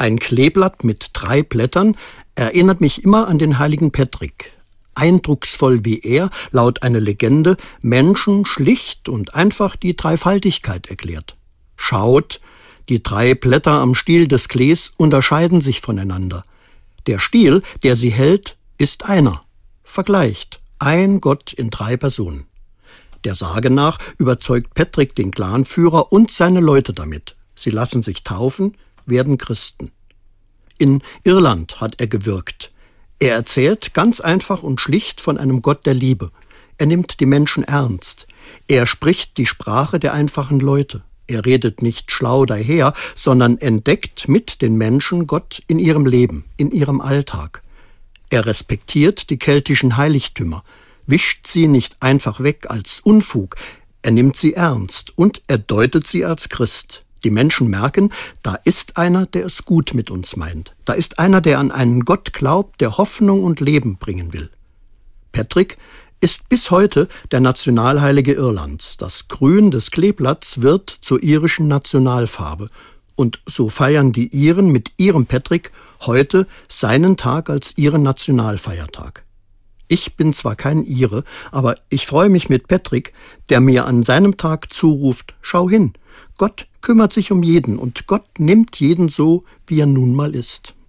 Ein Kleeblatt mit drei Blättern erinnert mich immer an den heiligen Patrick. Eindrucksvoll wie er, laut eine Legende, Menschen schlicht und einfach die Dreifaltigkeit erklärt. Schaut, die drei Blätter am Stiel des Klees unterscheiden sich voneinander. Der Stiel, der sie hält, ist einer. Vergleicht. Ein Gott in drei Personen. Der Sage nach überzeugt Patrick den Clanführer und seine Leute damit. Sie lassen sich taufen, werden Christen. In Irland hat er gewirkt. Er erzählt ganz einfach und schlicht von einem Gott der Liebe. Er nimmt die Menschen ernst. Er spricht die Sprache der einfachen Leute. Er redet nicht schlau daher, sondern entdeckt mit den Menschen Gott in ihrem Leben, in ihrem Alltag. Er respektiert die keltischen Heiligtümer, wischt sie nicht einfach weg als Unfug, er nimmt sie ernst und er deutet sie als Christ. Die Menschen merken, da ist einer, der es gut mit uns meint. Da ist einer, der an einen Gott glaubt, der Hoffnung und Leben bringen will. Patrick ist bis heute der Nationalheilige Irlands. Das Grün des Kleeblatts wird zur irischen Nationalfarbe. Und so feiern die Iren mit ihrem Patrick heute seinen Tag als ihren Nationalfeiertag. Ich bin zwar kein Ire, aber ich freue mich mit Patrick, der mir an seinem Tag zuruft, schau hin, Gott kümmert sich um jeden und Gott nimmt jeden so, wie er nun mal ist.